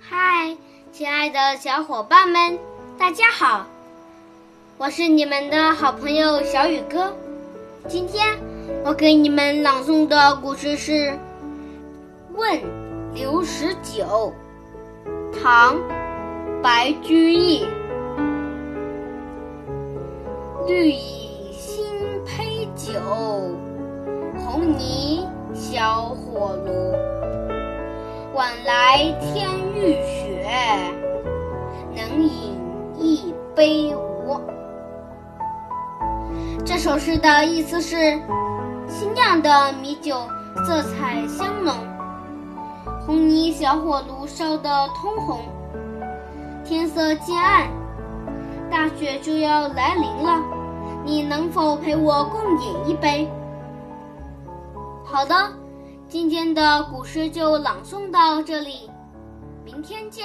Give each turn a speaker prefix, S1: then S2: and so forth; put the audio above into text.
S1: 嗨，亲爱的小伙伴们，大家好！我是你们的好朋友小雨哥。今天我给你们朗诵的故事是《问刘十九》，唐·白居易。绿蚁新醅酒，红泥小火炉。晚来天欲雪，能饮一杯无？这首诗的意思是：新酿的米酒色彩香浓，红泥小火炉烧得通红。天色渐暗，大雪就要来临了，你能否陪我共饮一杯？好的。今天的古诗就朗诵到这里，明天见。